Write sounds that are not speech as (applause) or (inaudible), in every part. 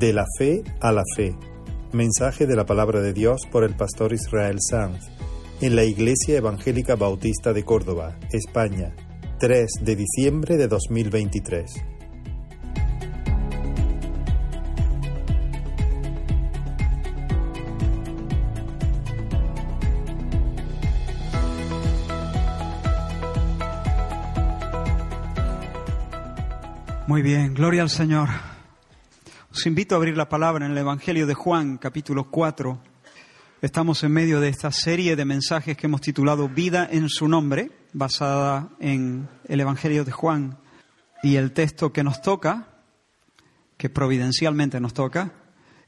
De la fe a la fe. Mensaje de la palabra de Dios por el pastor Israel Sanz en la Iglesia Evangélica Bautista de Córdoba, España, 3 de diciembre de 2023. Muy bien, gloria al Señor. Os invito a abrir la palabra en el Evangelio de Juan, capítulo 4. Estamos en medio de esta serie de mensajes que hemos titulado Vida en su nombre, basada en el Evangelio de Juan. Y el texto que nos toca, que providencialmente nos toca,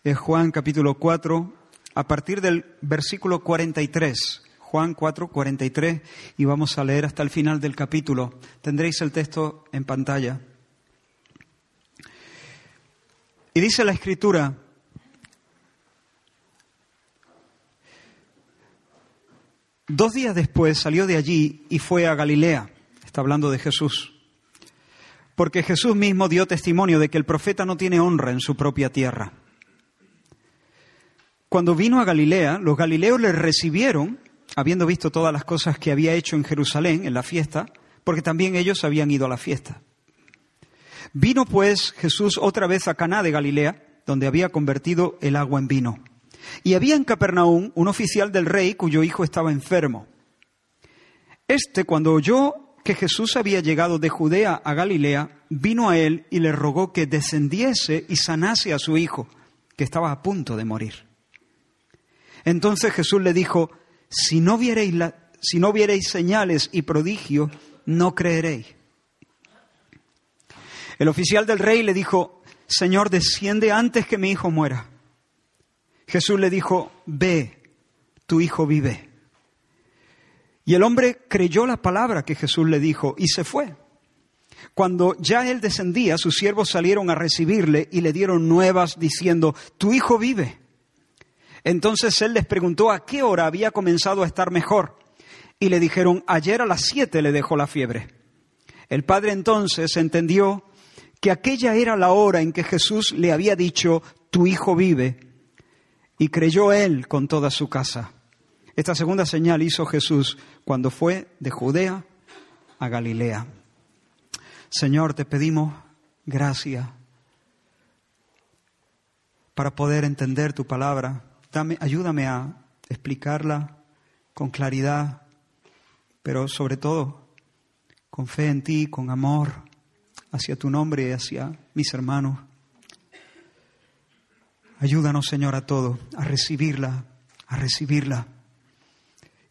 es Juan capítulo 4, a partir del versículo 43. Juan 4, 43, y vamos a leer hasta el final del capítulo. Tendréis el texto en pantalla. Y dice la escritura, dos días después salió de allí y fue a Galilea, está hablando de Jesús, porque Jesús mismo dio testimonio de que el profeta no tiene honra en su propia tierra. Cuando vino a Galilea, los galileos le recibieron, habiendo visto todas las cosas que había hecho en Jerusalén en la fiesta, porque también ellos habían ido a la fiesta. Vino pues Jesús otra vez a Caná de Galilea, donde había convertido el agua en vino. Y había en Capernaum un oficial del rey cuyo hijo estaba enfermo. Este, cuando oyó que Jesús había llegado de Judea a Galilea, vino a él y le rogó que descendiese y sanase a su hijo, que estaba a punto de morir. Entonces Jesús le dijo, si no viereis, la, si no viereis señales y prodigios, no creeréis. El oficial del rey le dijo, Señor, desciende antes que mi hijo muera. Jesús le dijo, ve, tu hijo vive. Y el hombre creyó la palabra que Jesús le dijo y se fue. Cuando ya él descendía, sus siervos salieron a recibirle y le dieron nuevas diciendo, tu hijo vive. Entonces él les preguntó a qué hora había comenzado a estar mejor. Y le dijeron, ayer a las siete le dejó la fiebre. El padre entonces entendió que aquella era la hora en que Jesús le había dicho, tu hijo vive, y creyó él con toda su casa. Esta segunda señal hizo Jesús cuando fue de Judea a Galilea. Señor, te pedimos gracia para poder entender tu palabra. Dame, ayúdame a explicarla con claridad, pero sobre todo con fe en ti, con amor hacia tu nombre y hacia mis hermanos. Ayúdanos, Señor, a todos, a recibirla, a recibirla.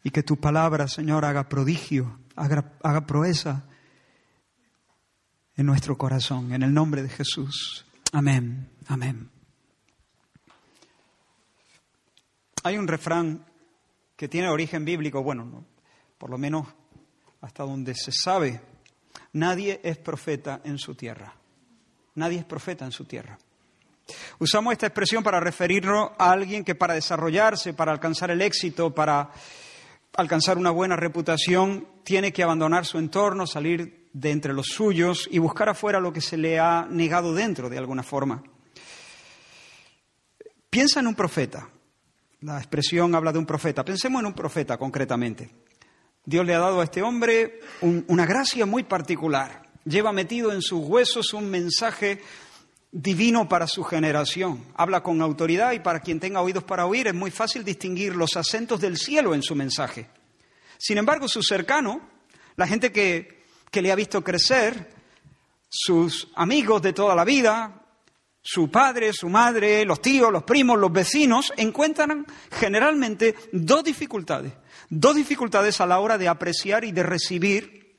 Y que tu palabra, Señor, haga prodigio, haga, haga proeza en nuestro corazón, en el nombre de Jesús. Amén, amén. Hay un refrán que tiene origen bíblico, bueno, no, por lo menos hasta donde se sabe, Nadie es profeta en su tierra. Nadie es profeta en su tierra. Usamos esta expresión para referirnos a alguien que para desarrollarse, para alcanzar el éxito, para alcanzar una buena reputación, tiene que abandonar su entorno, salir de entre los suyos y buscar afuera lo que se le ha negado dentro de alguna forma. Piensa en un profeta. La expresión habla de un profeta. Pensemos en un profeta concretamente. Dios le ha dado a este hombre una gracia muy particular. Lleva metido en sus huesos un mensaje divino para su generación. Habla con autoridad y para quien tenga oídos para oír es muy fácil distinguir los acentos del cielo en su mensaje. Sin embargo, su cercano, la gente que, que le ha visto crecer, sus amigos de toda la vida, su padre, su madre, los tíos, los primos, los vecinos, encuentran generalmente dos dificultades dos dificultades a la hora de apreciar y de recibir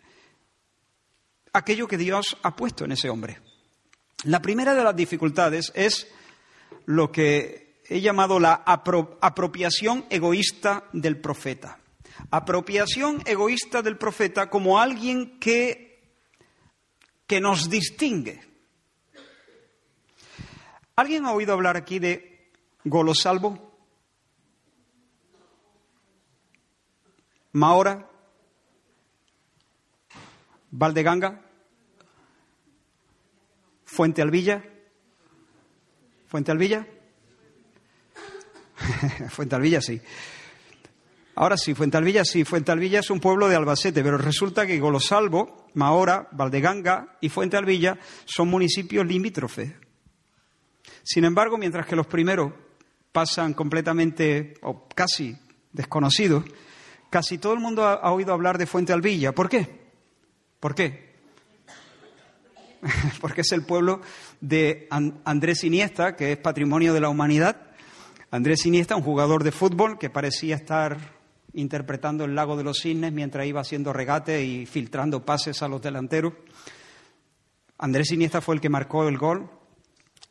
aquello que Dios ha puesto en ese hombre. La primera de las dificultades es lo que he llamado la apropiación egoísta del profeta. Apropiación egoísta del profeta como alguien que, que nos distingue. ¿Alguien ha oído hablar aquí de Golosalvo? Mahora, Valdeganga, Fuente Alvilla, ¿Fuente Alvilla? (laughs) Fuente Alvilla sí. Ahora sí, Fuentalvilla sí, Fuentalvilla es un pueblo de Albacete, pero resulta que Golosalvo, Mahora, Valdeganga y Fuente Alvilla son municipios limítrofes. Sin embargo, mientras que los primeros pasan completamente o casi desconocidos, casi todo el mundo ha, oído hablar de Fuente Alvilla. ¿Por qué? ¿Por qué? (laughs) Porque es el pueblo de Andrés Iniesta, que es patrimonio de la humanidad. Andrés Iniesta, un jugador de fútbol que parecía estar interpretando el lago de los cisnes mientras iba haciendo regate y filtrando pases a los delanteros. Andrés Iniesta fue el que marcó el gol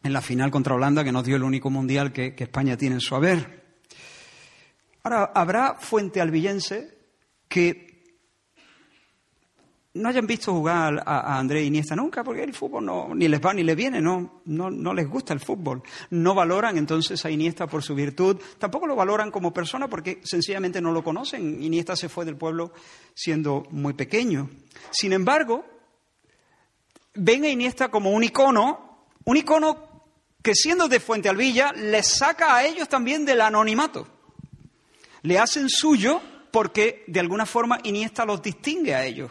en la final contra Holanda, que nos dio el único mundial que, que España tiene en su haber. Ahora, habrá fuente albillense que no hayan visto jugar a, Andrés Iniesta nunca, porque el fútbol no, ni les va ni les viene, no, no, no, les gusta el fútbol. No valoran entonces a Iniesta por su virtud, tampoco lo valoran como persona porque sencillamente no lo conocen. Iniesta se fue del pueblo siendo muy pequeño. Sin embargo, ven a Iniesta como un icono, un icono que siendo de Fuente Alvilla les saca a ellos también del anonimato. Le hacen suyo porque de alguna forma Iniesta los distingue a ellos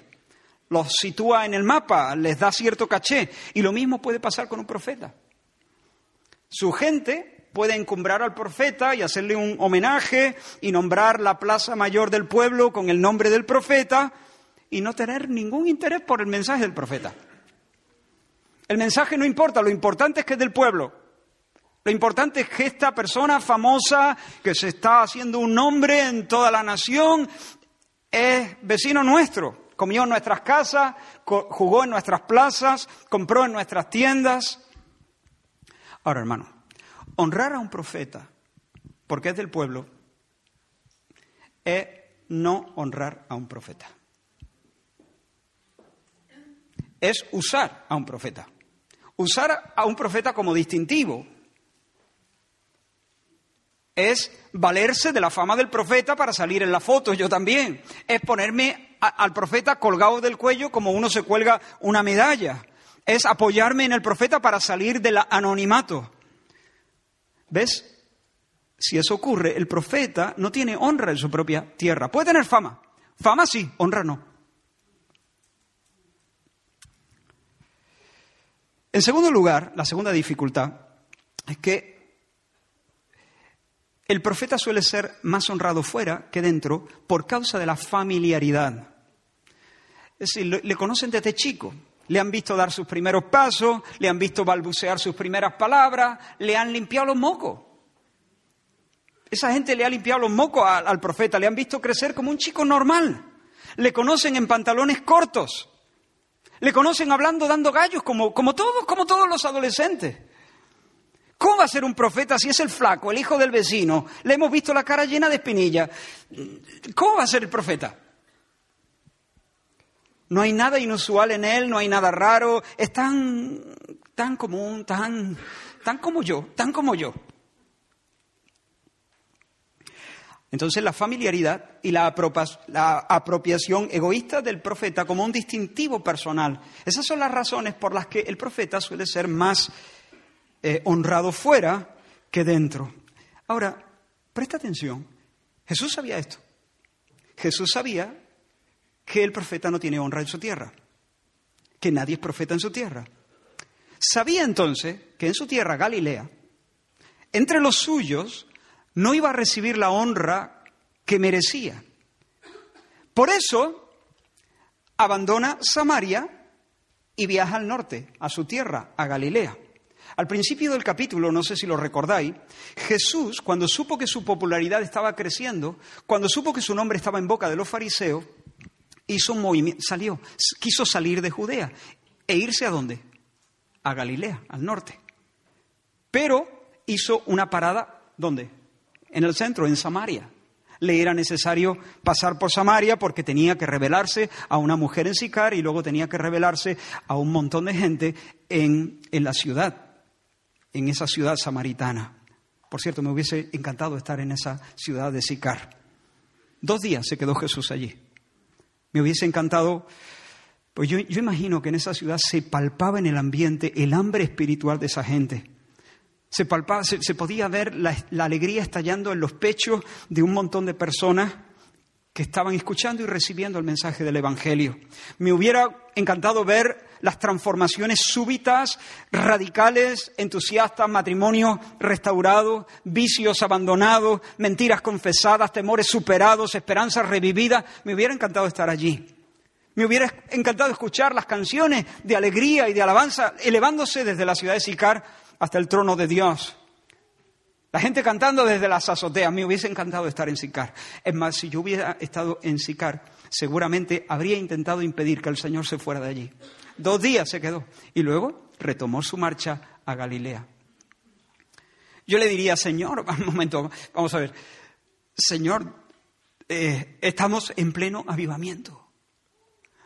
los sitúa en el mapa, les da cierto caché. Y lo mismo puede pasar con un profeta. Su gente puede encumbrar al profeta y hacerle un homenaje y nombrar la plaza mayor del pueblo con el nombre del profeta y no tener ningún interés por el mensaje del profeta. El mensaje no importa, lo importante es que es del pueblo. Lo importante es que esta persona famosa que se está haciendo un nombre en toda la nación es vecino nuestro comió en nuestras casas, jugó en nuestras plazas, compró en nuestras tiendas. Ahora, hermano, honrar a un profeta porque es del pueblo es no honrar a un profeta. Es usar a un profeta. Usar a un profeta como distintivo. Es valerse de la fama del profeta para salir en la foto, yo también. Es ponerme al profeta colgado del cuello como uno se cuelga una medalla. Es apoyarme en el profeta para salir del anonimato. ¿Ves? Si eso ocurre, el profeta no tiene honra en su propia tierra. Puede tener fama. Fama sí, honra no. En segundo lugar, la segunda dificultad es que el profeta suele ser más honrado fuera que dentro por causa de la familiaridad. Es decir, le conocen desde chico. Le han visto dar sus primeros pasos, le han visto balbucear sus primeras palabras, le han limpiado los mocos. Esa gente le ha limpiado los mocos al, profeta, le han visto crecer como un chico normal. Le conocen en pantalones cortos. Le conocen hablando, dando gallos, como, como todos, como todos los adolescentes. ¿Cómo va a ser un profeta si es el flaco, el hijo del vecino? Le hemos visto la cara llena de espinillas. ¿Cómo va a ser el profeta? No hay nada inusual en él, no hay nada raro, es tan, tan común, tan, tan como yo, tan como yo. Entonces la familiaridad y la, apropiación egoísta del profeta como un distintivo personal, esas son las razones por las que el profeta suele ser más eh, honrado fuera que dentro. Ahora, presta atención, Jesús sabía esto. Jesús sabía que el profeta no tiene honra en su tierra, que nadie es profeta en su tierra. Sabía entonces que en su tierra, Galilea, entre los suyos, no iba a recibir la honra que merecía. Por eso, abandona Samaria y viaja al norte, a su tierra, a Galilea. Al principio del capítulo, no sé si lo recordáis, Jesús, cuando supo que su popularidad estaba creciendo, cuando supo que su nombre estaba en boca de los fariseos, hizo un movimiento, salió, quiso salir de Judea e irse a dónde? A Galilea, al norte. Pero hizo una parada, ¿dónde? En el centro, en Samaria. Le era necesario pasar por Samaria porque tenía que revelarse a una mujer en Sicar y luego tenía que revelarse a un montón de gente en, en la ciudad, en esa ciudad samaritana. Por cierto, me hubiese encantado estar en esa ciudad de Sicar. Dos días se quedó Jesús allí. Me hubiese encantado, pues yo, imagino que en esa ciudad se palpaba en el ambiente el hambre espiritual de esa gente. Se, palpaba, se, podía ver la, la alegría estallando en los pechos de un montón de personas que estaban escuchando y recibiendo el mensaje del Evangelio. Me hubiera encantado ver las transformaciones súbitas, radicales, entusiastas, matrimonios restaurados, vicios abandonados, mentiras confesadas, temores superados, esperanzas revividas. Me hubiera encantado estar allí. Me hubiera encantado escuchar las canciones de alegría y de alabanza elevándose desde la ciudad de Sicar hasta el trono de Dios. La gente cantando desde las azoteas. Me hubiese encantado estar en Sicar. Es más, si yo hubiera estado en Sicar, seguramente habría intentado impedir que el Señor se fuera de allí. Dos días se quedó. Y luego retomó su marcha a Galilea. Yo le diría, Señor, (laughs) un momento, vamos a ver. Señor, eh, estamos en pleno avivamiento.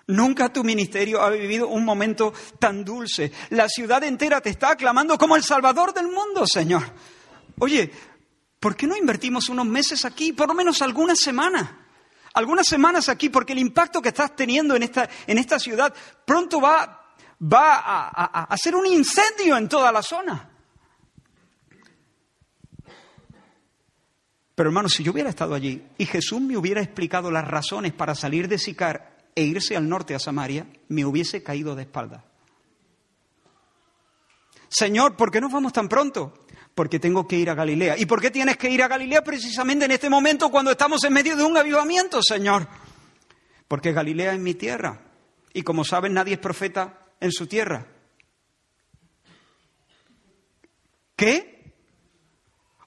Nunca tu ministerio ha vivido un momento tan dulce. La ciudad entera te está aclamando como el Salvador del mundo, Señor. Oye, ¿por qué no invertimos unos meses aquí, por lo menos algunas semanas? Algunas semanas aquí, porque el impacto que estás teniendo en esta, en esta ciudad pronto va, va a, a, a ser un incendio en toda la zona. Pero hermano, si yo hubiera estado allí y Jesús me hubiera explicado las razones para salir de Sicar e irse al norte a Samaria, me hubiese caído de espalda. Señor, ¿por qué nos vamos tan pronto? Porque tengo que ir a Galilea. ¿Y por qué tienes que ir a Galilea precisamente en este momento cuando estamos en medio de un avivamiento, Señor? Porque Galilea es mi tierra. Y como saben, nadie es profeta en su tierra. ¿Qué?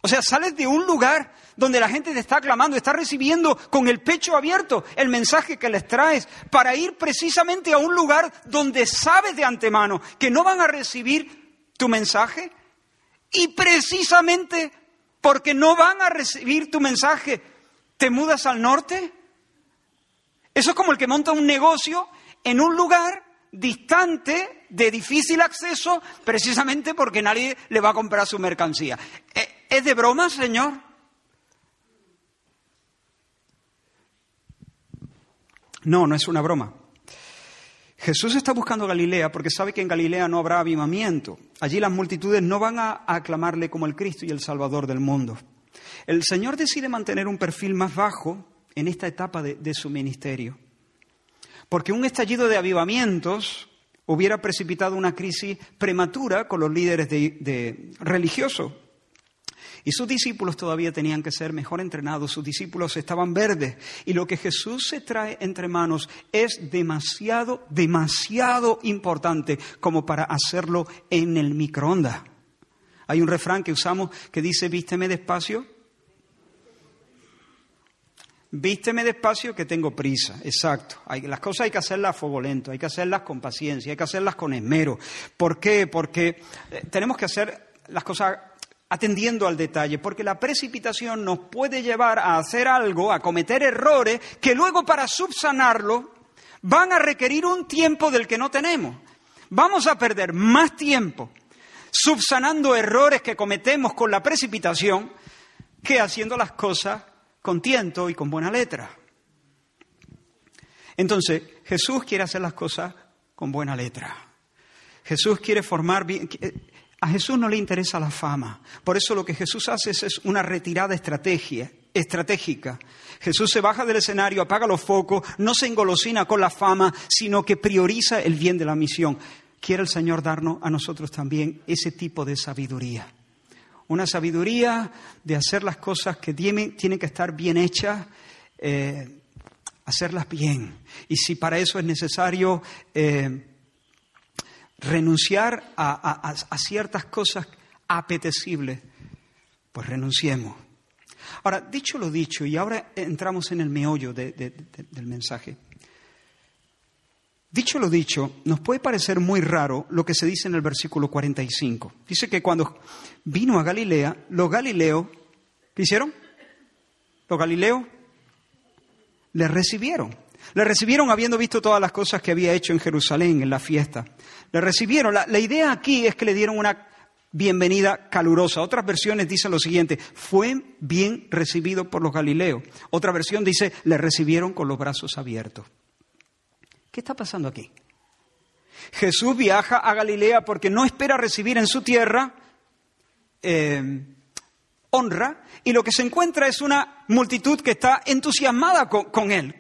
O sea, sales de un lugar donde la gente te está aclamando, está recibiendo con el pecho abierto el mensaje que les traes, para ir precisamente a un lugar donde sabes de antemano que no van a recibir tu mensaje, y precisamente porque no van a recibir tu mensaje, ¿te mudas al norte? Eso es como el que monta un negocio en un lugar distante, de difícil acceso, precisamente porque nadie le va a comprar su mercancía. ¿E-, ¿Es de broma, señor? No, no es una broma. Jesús está buscando Galilea porque sabe que en Galilea no habrá avivamiento. Allí las multitudes no van a aclamarle como el Cristo y el Salvador del mundo. El Señor decide mantener un perfil más bajo en esta etapa de, su ministerio. Porque un estallido de avivamientos hubiera precipitado una crisis prematura con los líderes de, religiosos y sus discípulos todavía tenían que ser mejor entrenados, sus discípulos estaban verdes. Y lo que Jesús se trae entre manos es demasiado, demasiado importante como para hacerlo en el microondas. Hay un refrán que usamos que dice, vísteme despacio. Vísteme despacio que tengo prisa, exacto. las cosas hay que hacerlas a fuego lento, hay que hacerlas con paciencia, hay que hacerlas con esmero. ¿Por qué? Porque eh, tenemos que hacer las cosas atendiendo al detalle, porque la precipitación nos puede llevar a hacer algo, a cometer errores, que luego para subsanarlo van a requerir un tiempo del que no tenemos. Vamos a perder más tiempo subsanando errores que cometemos con la precipitación que haciendo las cosas con tiento y con buena letra. Entonces, Jesús quiere hacer las cosas con buena letra. Jesús quiere formar bien, a Jesús no le interesa la fama. Por eso lo que Jesús hace es una retirada estratégica. Jesús se baja del escenario, apaga los focos, no se engolosina con la fama, sino que prioriza el bien de la misión. Quiere el Señor darnos a nosotros también ese tipo de sabiduría. Una sabiduría de hacer las cosas que tienen, que estar bien hechas, eh, hacerlas bien. Y si para eso es necesario eh, renunciar a, ciertas cosas apetecibles, pues renunciemos. Ahora, dicho lo dicho, y ahora entramos en el meollo del mensaje. Dicho lo dicho, nos puede parecer muy raro lo que se dice en el versículo 45. Dice que cuando vino a Galilea, los galileos, ¿qué hicieron? Los galileos le recibieron. Le recibieron habiendo visto todas las cosas que había hecho en Jerusalén en la fiesta. Le recibieron. La, idea aquí es que le dieron una bienvenida calurosa. Otras versiones dicen lo siguiente, fue bien recibido por los galileos. Otra versión dice, le recibieron con los brazos abiertos. ¿Qué está pasando aquí? Jesús viaja a Galilea porque no espera recibir en su tierra eh, honra y lo que se encuentra es una multitud que está entusiasmada con, él.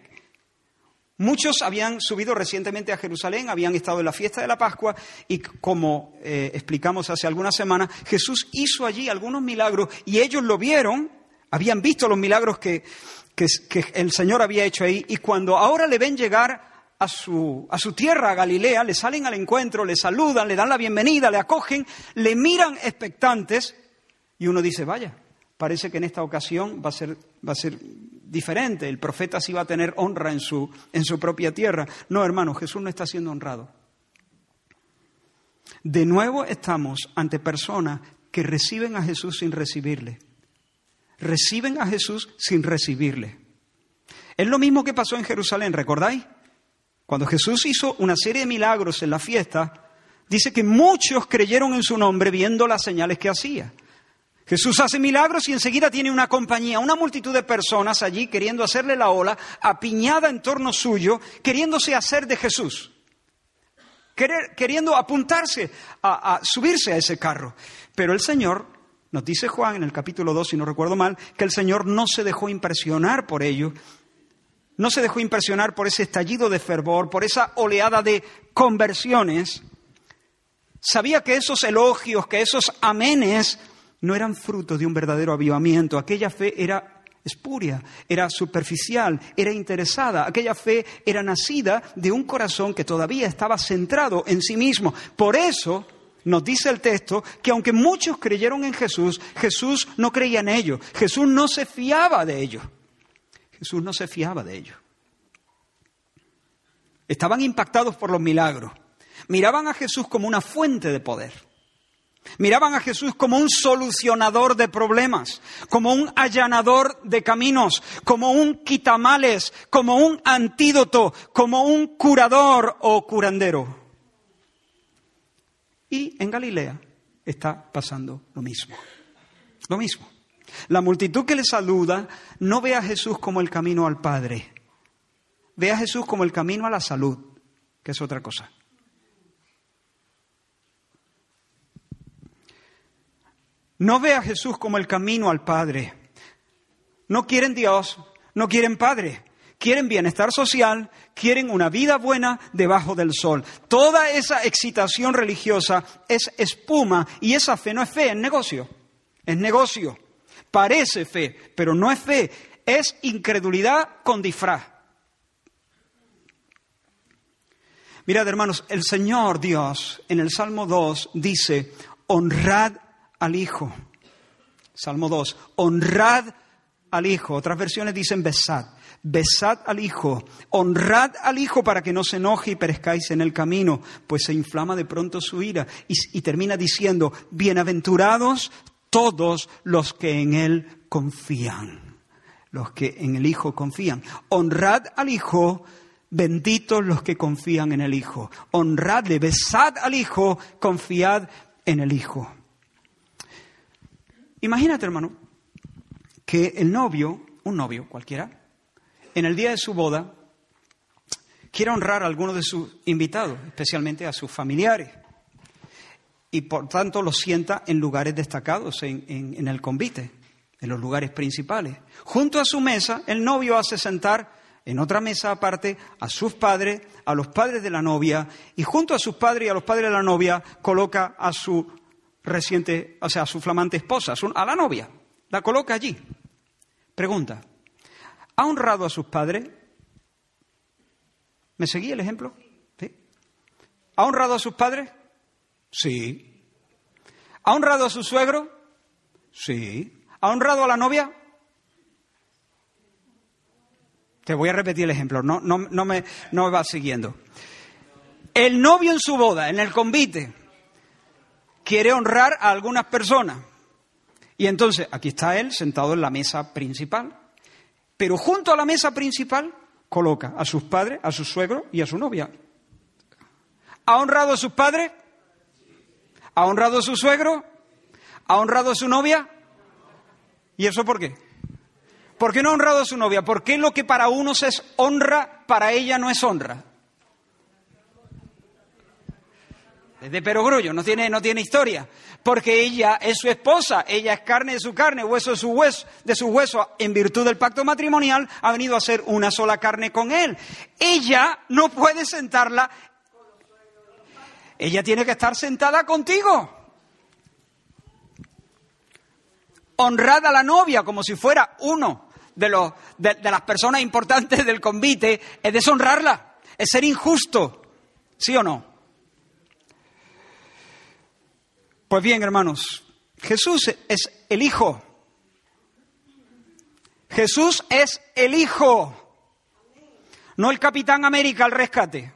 Muchos habían subido recientemente a Jerusalén, habían estado en la fiesta de la Pascua y como eh, explicamos hace algunas semanas, Jesús hizo allí algunos milagros y ellos lo vieron, habían visto los milagros que, que, el Señor había hecho ahí y cuando ahora le ven llegar a su, a su, tierra, a Galilea, le salen al encuentro, le saludan, le dan la bienvenida, le acogen, le miran expectantes y uno dice, vaya, parece que en esta ocasión va a ser, va a ser diferente, el profeta sí va a tener honra en su, en su propia tierra. No, hermano, Jesús no está siendo honrado. De nuevo estamos ante personas que reciben a Jesús sin recibirle. Reciben a Jesús sin recibirle. Es lo mismo que pasó en Jerusalén, ¿recordáis? Cuando Jesús hizo una serie de milagros en la fiesta, dice que muchos creyeron en su nombre viendo las señales que hacía. Jesús hace milagros y enseguida tiene una compañía, una multitud de personas allí queriendo hacerle la ola, apiñada en torno suyo, queriéndose hacer de Jesús, queriendo apuntarse a, a subirse a ese carro. Pero el Señor, nos dice Juan en el capítulo 2, si no recuerdo mal, que el Señor no se dejó impresionar por ello, no se dejó impresionar por ese estallido de fervor, por esa oleada de conversiones. Sabía que esos elogios, que esos amenes, no eran fruto de un verdadero avivamiento. Aquella fe era espuria, era superficial, era interesada. Aquella fe era nacida de un corazón que todavía estaba centrado en sí mismo. Por eso nos dice el texto que aunque muchos creyeron en Jesús, Jesús no creía en ellos. Jesús no se fiaba de ellos. Jesús no se fiaba de ellos. Estaban impactados por los milagros. Miraban a Jesús como una fuente de poder. Miraban a Jesús como un solucionador de problemas, como un allanador de caminos, como un quitamales, como un antídoto, como un curador o curandero. Y en Galilea está pasando lo mismo. Lo mismo. La multitud que le saluda no ve a Jesús como el camino al Padre, ve a Jesús como el camino a la salud, que es otra cosa. No ve a Jesús como el camino al Padre. No quieren Dios, no quieren Padre. Quieren bienestar social, quieren una vida buena debajo del sol. Toda esa excitación religiosa es espuma y esa fe no es fe, es negocio. Es negocio. Parece fe, pero no es fe. Es incredulidad con disfraz. Mirad, hermanos, el Señor Dios en el Salmo 2 dice, honrad al Hijo. Salmo 2, honrad al Hijo. Otras versiones dicen besad. Besad al Hijo, honrad al Hijo para que no se enoje y perezcáis en el camino, pues se inflama de pronto su ira. Y, y termina diciendo, bienaventurados todos los que en Él confían. Los que en el Hijo confían. Honrad al Hijo, benditos los que confían en el Hijo. Honradle, besad al Hijo, confiad en el Hijo. Imagínate, hermano, que el novio, un novio cualquiera, en el día de su boda, quiere honrar a alguno de sus invitados, especialmente a sus familiares, y por tanto los sienta en lugares destacados, en, en el convite, en los lugares principales. Junto a su mesa, el novio hace sentar en otra mesa aparte a sus padres, a los padres de la novia, y junto a sus padres y a los padres de la novia coloca a su reciente, o sea, a su flamante esposa, a la novia. La coloca allí. Pregunta, ¿ha honrado a sus padres? ¿Me seguí el ejemplo? ¿Sí? ¿Ha honrado a sus padres? Sí. ¿Ha honrado a su suegro? Sí. ¿Ha honrado a la novia? Te voy a repetir el ejemplo, no, no, no, me, no me va siguiendo. El novio en su boda, en el convite, quiere honrar a algunas personas. Y entonces, aquí está él sentado en la mesa principal. Pero junto a la mesa principal coloca a sus padres, a su suegro y a su novia. ¿Ha honrado a sus padres? ¿Ha honrado a su suegro? ¿Ha honrado a su novia? ¿Y eso por qué? ¿Por qué no ha honrado a su novia? ¿Por qué lo que para unos es honra, para ella no es honra? Es de perogrullo, no tiene, no tiene historia, porque ella es su esposa, ella es carne de su carne, hueso de su hueso, de su hueso, en virtud del pacto matrimonial, ha venido a ser una sola carne con él. Ella no puede sentarla, ella tiene que estar sentada contigo. Honrada a la novia como si fuera uno de, los, de las personas importantes del convite, es deshonrarla, es ser injusto, ¿sí o no? Pues bien, hermanos, Jesús es el Hijo. Jesús es el Hijo, no el Capitán América al rescate.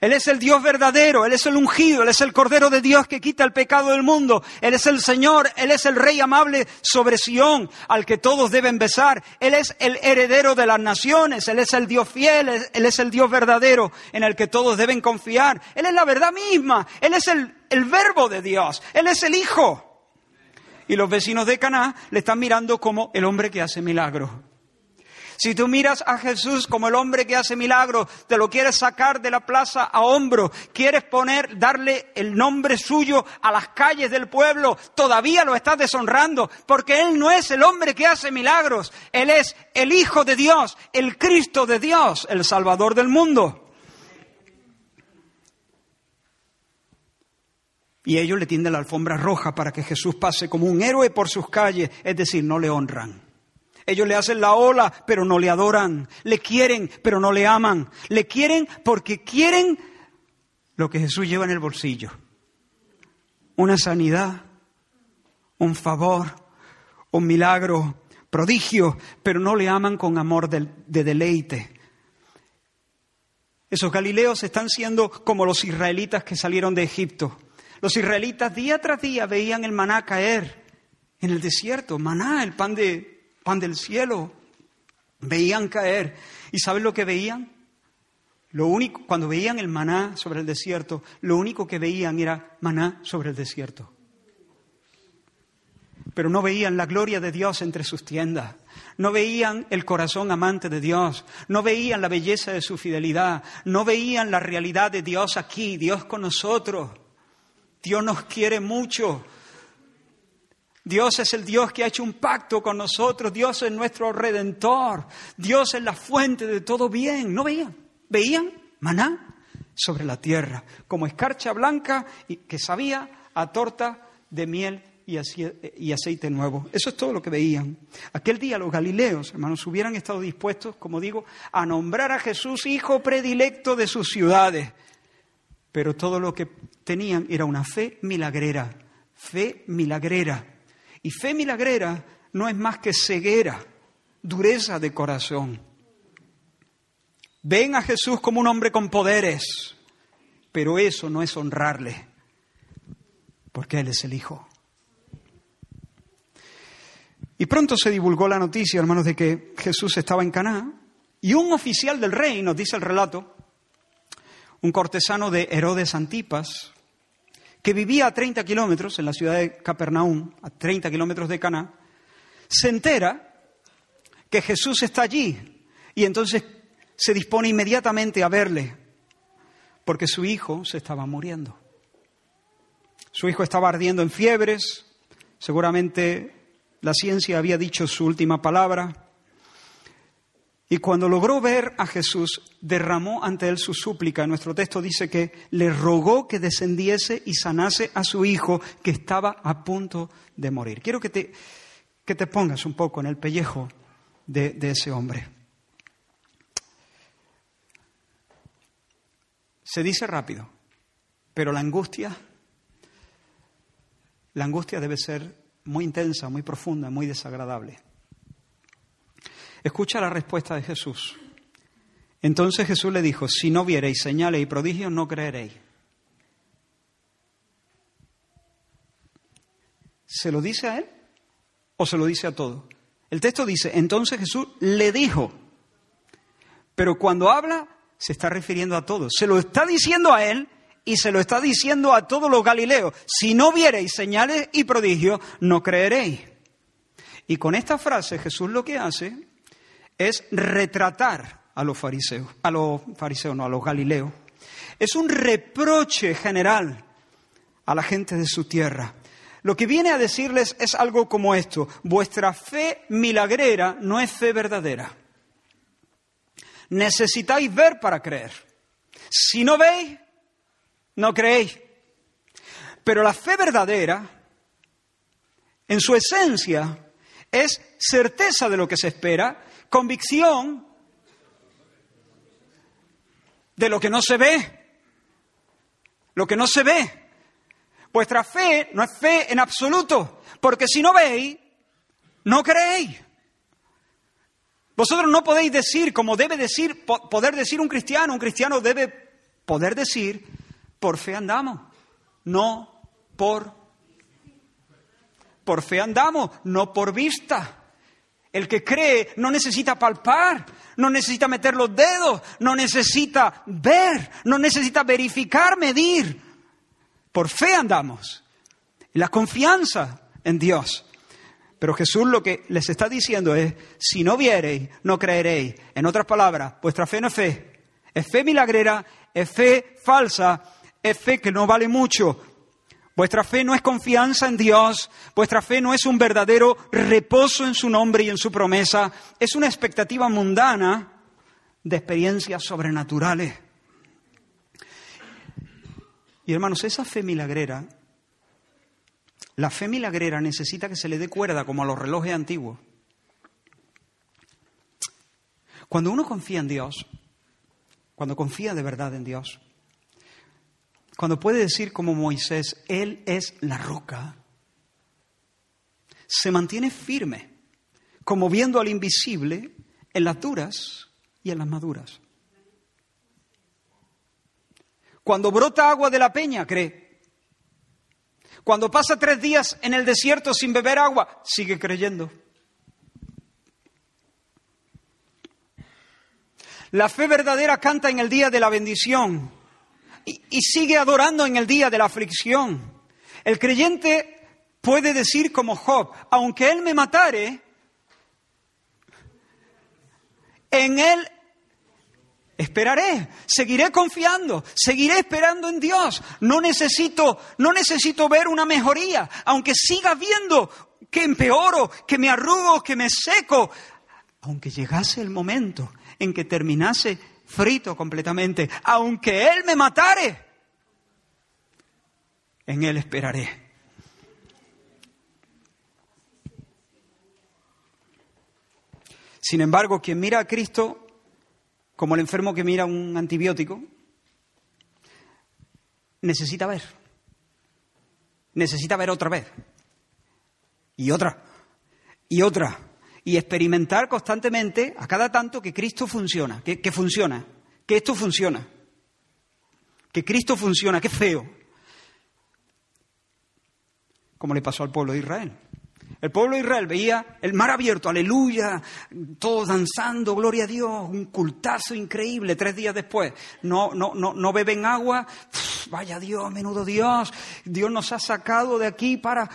Él es el Dios verdadero, Él es el ungido, Él es el Cordero de Dios que quita el pecado del mundo, Él es el Señor, Él es el Rey amable sobre Sión, al que todos deben besar, Él es el heredero de las naciones, Él es el Dios fiel, Él es el Dios verdadero en el que todos deben confiar, Él es la verdad misma, Él es el, el verbo de Dios, Él es el Hijo. Y los vecinos de Caná le están mirando como el hombre que hace milagros. Si tú miras a Jesús como el hombre que hace milagros, te lo quieres sacar de la plaza a hombro, quieres poner, darle el nombre suyo a las calles del pueblo, todavía lo estás deshonrando, porque Él no es el hombre que hace milagros, Él es el Hijo de Dios, el Cristo de Dios, el Salvador del mundo. Y ellos le tienden la alfombra roja para que Jesús pase como un héroe por sus calles, es decir, no le honran. Ellos le hacen la ola, pero no le adoran. Le quieren, pero no le aman. Le quieren porque quieren lo que Jesús lleva en el bolsillo. Una sanidad, un favor, un milagro, prodigio, pero no le aman con amor de, de deleite. Esos galileos están siendo como los israelitas que salieron de Egipto. Los israelitas día tras día veían el maná caer en el desierto, maná, el pan de, pan del cielo. Veían caer. ¿Y saben lo que veían? Lo único, cuando veían el maná sobre el desierto, lo único que veían era maná sobre el desierto. Pero no veían la gloria de Dios entre sus tiendas, no veían el corazón amante de Dios, no veían la belleza de su fidelidad, no veían la realidad de Dios aquí, Dios con nosotros. Dios nos quiere mucho, Dios es el Dios que ha hecho un pacto con nosotros, Dios es nuestro redentor, Dios es la fuente de todo bien. ¿No veían? ¿Veían? Maná sobre la tierra, como escarcha blanca que sabía a torta de miel y aceite nuevo. Eso es todo lo que veían. Aquel día los galileos, hermanos, hubieran estado dispuestos, como digo, a nombrar a Jesús hijo predilecto de sus ciudades. Pero todo lo que tenían era una fe milagrera, fe milagrera. Y fe milagrera no es más que ceguera, dureza de corazón. Ven a Jesús como un hombre con poderes, pero eso no es honrarle, porque Él es el Hijo. Y pronto se divulgó la noticia, hermanos, de que Jesús estaba en Caná y un oficial del rey, nos dice el relato, un cortesano de Herodes Antipas, que vivía a 30 kilómetros en la ciudad de Capernaum, a 30 kilómetros de Caná, se entera que Jesús está allí y entonces se dispone inmediatamente a verle, porque su hijo se estaba muriendo. Su hijo estaba ardiendo en fiebres, seguramente la ciencia había dicho su última palabra, y cuando logró ver a Jesús, derramó ante él su súplica. Nuestro texto dice que le rogó que descendiese y sanase a su hijo que estaba a punto de morir. Quiero que te, que te pongas un poco en el pellejo de, de ese hombre. Se dice rápido, pero la angustia, la angustia debe ser muy intensa, muy profunda, muy desagradable. Escucha la respuesta de Jesús. Entonces Jesús le dijo, si no viereis señales y prodigios, no creeréis. ¿Se lo dice a él o se lo dice a todos? El texto dice, entonces Jesús le dijo, pero cuando habla se está refiriendo a todos. Se lo está diciendo a él y se lo está diciendo a todos los galileos. Si no viereis señales y prodigios, no creeréis. Y con esta frase Jesús lo que hace es retratar a los fariseos, a los fariseos, no, a los galileos, Es un reproche general a la gente de su tierra. Lo que viene a decirles es algo como esto. Vuestra fe milagrera no es fe verdadera. Necesitáis ver para creer. Si no veis, no creéis. Pero la fe verdadera, en su esencia, es certeza de lo que se espera, convicción de lo que no se ve. Lo que no se ve. Vuestra fe no es fe en absoluto, porque si no veis, no creéis. Vosotros no podéis decir, como debe decir, poder decir un cristiano, un cristiano debe poder decir, por fe andamos, no por por fe andamos, no por vista. El que cree no necesita palpar, no necesita meter los dedos, no necesita ver, no necesita verificar, medir. Por fe andamos. La confianza en Dios. Pero Jesús lo que les está diciendo es, si no viereis, no creeréis. En otras palabras, vuestra fe no es fe. Es fe milagrera, es fe falsa, es fe que no vale mucho. Vuestra fe no es confianza en Dios, vuestra fe no es un verdadero reposo en su nombre y en su promesa, es una expectativa mundana de experiencias sobrenaturales. Y hermanos, esa fe milagrera, la fe milagrera necesita que se le dé cuerda como a los relojes antiguos. Cuando uno confía en Dios, cuando confía de verdad en Dios, cuando puede decir como Moisés, Él es la roca, se mantiene firme, como viendo al invisible en las duras y en las maduras. Cuando brota agua de la peña, cree. Cuando pasa tres días en el desierto sin beber agua, sigue creyendo. La fe verdadera canta en el día de la bendición y, sigue adorando en el día de la aflicción. El creyente puede decir como Job, aunque él me matare, en él Esperaré, seguiré confiando, seguiré esperando en Dios. No necesito, no necesito ver una mejoría, aunque siga viendo que empeoro, que me arrugo, que me seco. Aunque llegase el momento en que terminase frito completamente, aunque Él me matare, en Él esperaré. Sin embargo, quien mira a Cristo como el enfermo que mira un antibiótico, necesita ver. Necesita ver otra vez. Y otra. Y otra. Y experimentar constantemente, a cada tanto, que Cristo funciona, que, funciona, que esto funciona. Que Cristo funciona, que feo. Como le pasó al pueblo de Israel. El pueblo de Israel veía el mar abierto, aleluya, todos danzando, gloria a Dios, un cultazo increíble. Tres días después, no, no, no, no beben agua, vaya Dios, menudo Dios, Dios nos ha sacado de aquí para...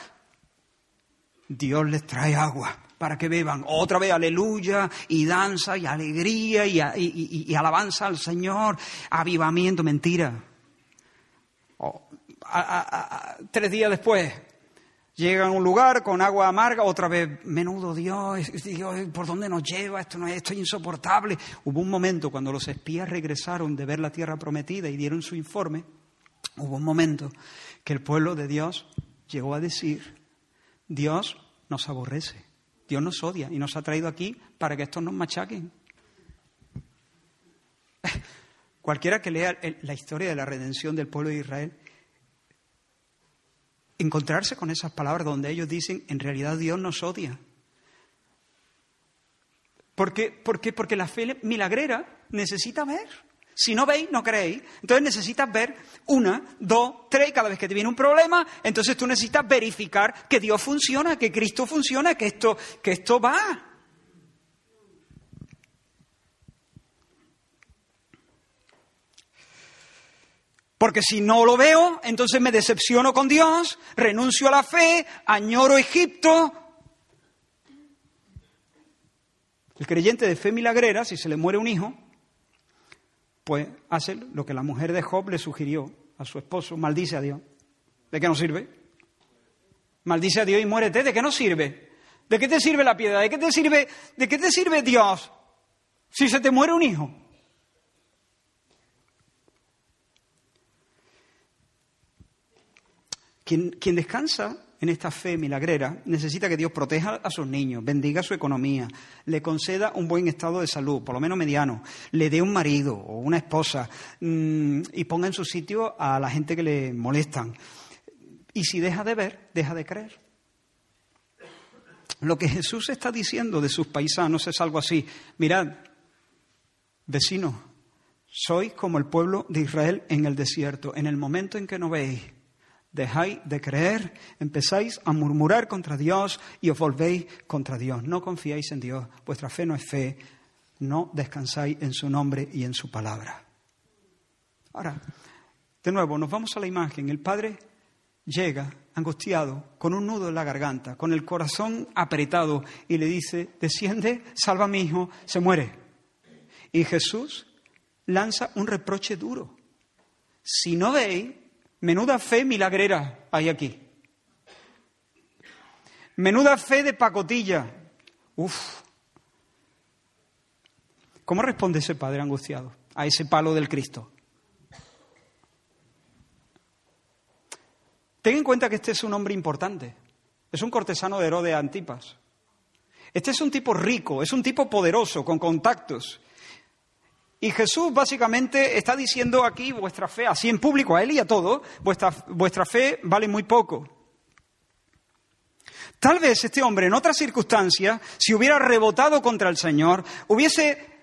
Dios les trae agua para que beban. Otra vez, aleluya, y danza, y alegría, y, alabanza al Señor, avivamiento, mentira. Oh, tres días después, Llegan a un lugar con agua amarga, otra vez, menudo Dios, Dios, ¿por dónde nos lleva? Esto no es, esto es insoportable. Hubo un momento cuando los espías regresaron de ver la tierra prometida y dieron su informe, hubo un momento que el pueblo de Dios llegó a decir, Dios nos aborrece, Dios nos odia y nos ha traído aquí para que estos nos machaquen. (laughs) Cualquiera que lea la historia de la redención del pueblo de Israel encontrarse con esas palabras donde ellos dicen, en realidad Dios nos odia. ¿Por qué? Porque la fe milagrera necesita ver. Si no veis, no creéis. Entonces necesitas ver una, dos, tres, cada vez que te viene un problema, entonces tú necesitas verificar que Dios funciona, que Cristo funciona, que esto, que esto va. Porque si no lo veo, entonces me decepciono con Dios, renuncio a la fe, añoro Egipto. El creyente de fe milagrera, si se le muere un hijo, pues hace lo que la mujer de Job le sugirió a su esposo, maldice a Dios. ¿De qué no sirve? Maldice a Dios y muérete. ¿De qué no sirve? ¿De qué te sirve la piedad? ¿De qué te sirve, de qué te sirve Dios si se te muere un hijo? Quien, quien descansa en esta fe milagrera necesita que Dios proteja a sus niños, bendiga su economía, le conceda un buen estado de salud, por lo menos mediano, le dé un marido o una esposa mmm, y ponga en su sitio a la gente que le molestan. Y si deja de ver, deja de creer. Lo que Jesús está diciendo de sus paisanos es algo así. Mirad, vecinos, sois como el pueblo de Israel en el desierto. En el momento en que no veis, dejáis de creer, empezáis a murmurar contra Dios y os volvéis contra Dios. No confiáis en Dios, vuestra fe no es fe, no descansáis en su nombre y en su palabra. Ahora, de nuevo, nos vamos a la imagen. El Padre llega angustiado, con un nudo en la garganta, con el corazón apretado, y le dice, desciende, salva a mi hijo, se muere. Y Jesús lanza un reproche duro. Si no veis, menuda fe milagrera hay aquí. Menuda fe de pacotilla. Uf. ¿Cómo responde ese padre angustiado a ese palo del Cristo? Ten en cuenta que este es un hombre importante. Es un cortesano de Herodes Antipas. Este es un tipo rico, es un tipo poderoso, con contactos. Y Jesús básicamente está diciendo aquí vuestra fe, así en público, a él y a todo, vuestra, vuestra fe vale muy poco. Tal vez este hombre en otras circunstancias, si hubiera rebotado contra el Señor, hubiese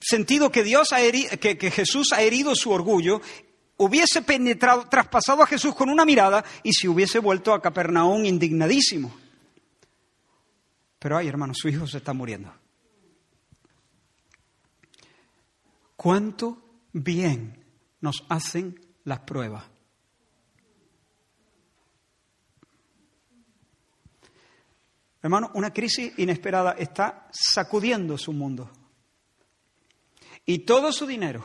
sentido que, Dios ha que, que Jesús ha herido su orgullo hubiese penetrado, traspasado a Jesús con una mirada y se hubiese vuelto a Capernaum indignadísimo. Pero ay, hermano, su hijo se está muriendo. ¿Cuánto bien nos hacen las pruebas? Hermano, una crisis inesperada está sacudiendo su mundo. Y todo su dinero,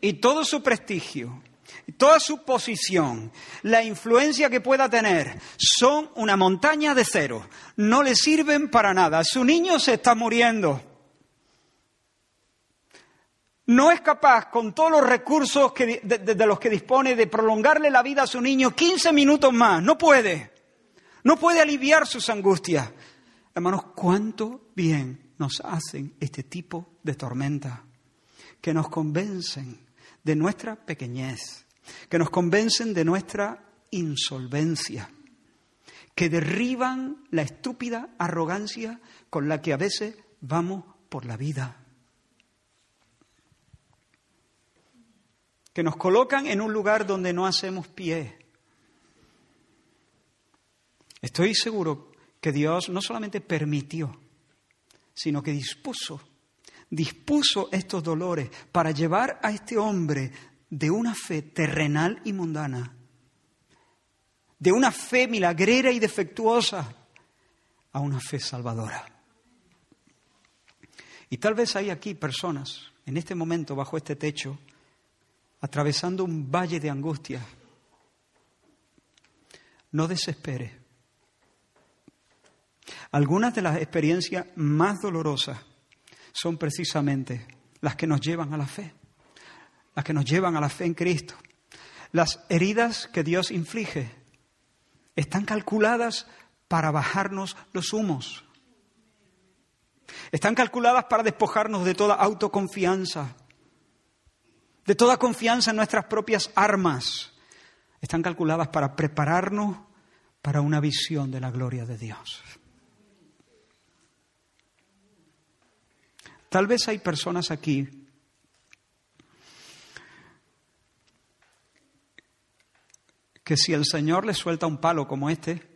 y todo su prestigio, toda su posición, la influencia que pueda tener, son una montaña de cero. No le sirven para nada. Su niño se está muriendo. No es capaz, con todos los recursos de, de, los que dispone, de prolongarle la vida a su niño 15 minutos más. No puede. No puede aliviar sus angustias. Hermanos, cuánto bien nos hacen este tipo de tormenta, que nos convencen de nuestra pequeñez, que nos convencen de nuestra insolvencia, que derriban la estúpida arrogancia con la que a veces vamos por la vida, que nos colocan en un lugar donde no hacemos pie. Estoy seguro que Dios no solamente permitió, sino que dispuso, dispuso estos dolores para llevar a este hombre de una fe terrenal y mundana, de una fe milagrera y defectuosa, a una fe salvadora. Y tal vez hay aquí personas, en este momento, bajo este techo, atravesando un valle de angustia. No desespere. Algunas de las experiencias más dolorosas son precisamente las que nos llevan a la fe las que nos llevan a la fe en Cristo. Las heridas que Dios inflige están calculadas para bajarnos los humos. Están calculadas para despojarnos de toda autoconfianza, de toda confianza en nuestras propias armas. Están calculadas para prepararnos para una visión de la gloria de Dios. Tal vez hay personas aquí que si el Señor les suelta un palo como este,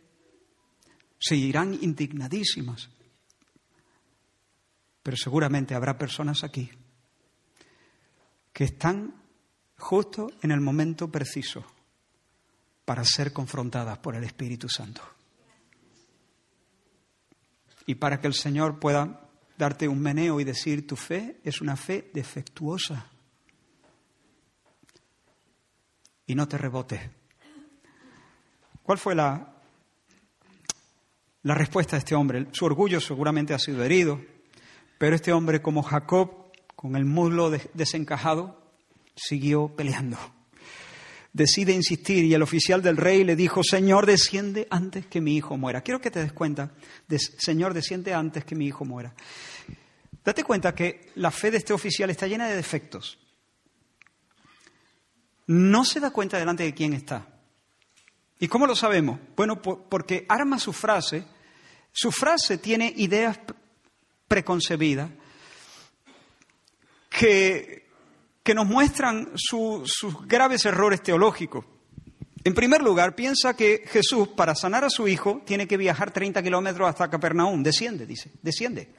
se irán indignadísimas. Pero seguramente habrá personas aquí que están justo en el momento preciso para ser confrontadas por el Espíritu Santo. Y para que el Señor pueda darte un meneo y decir, tu fe es una fe defectuosa. y no te rebotes. ¿Cuál fue la, la respuesta de este hombre? Su orgullo seguramente ha sido herido, pero este hombre, como Jacob, con el muslo desencajado, siguió peleando. Decide insistir y el oficial del rey le dijo, Señor, desciende antes que mi hijo muera. Quiero que te des cuenta, Señor, desciende antes que mi hijo muera. Date cuenta que la fe de este oficial está llena de defectos. No se da cuenta delante de quién está. ¿Y cómo lo sabemos? Bueno, porque arma su frase. Su frase tiene ideas preconcebidas que, que nos muestran sus graves errores teológicos. En primer lugar, piensa que Jesús, para sanar a su hijo, tiene que viajar 30 kilómetros hasta Capernaum. Desciende, dice, desciende.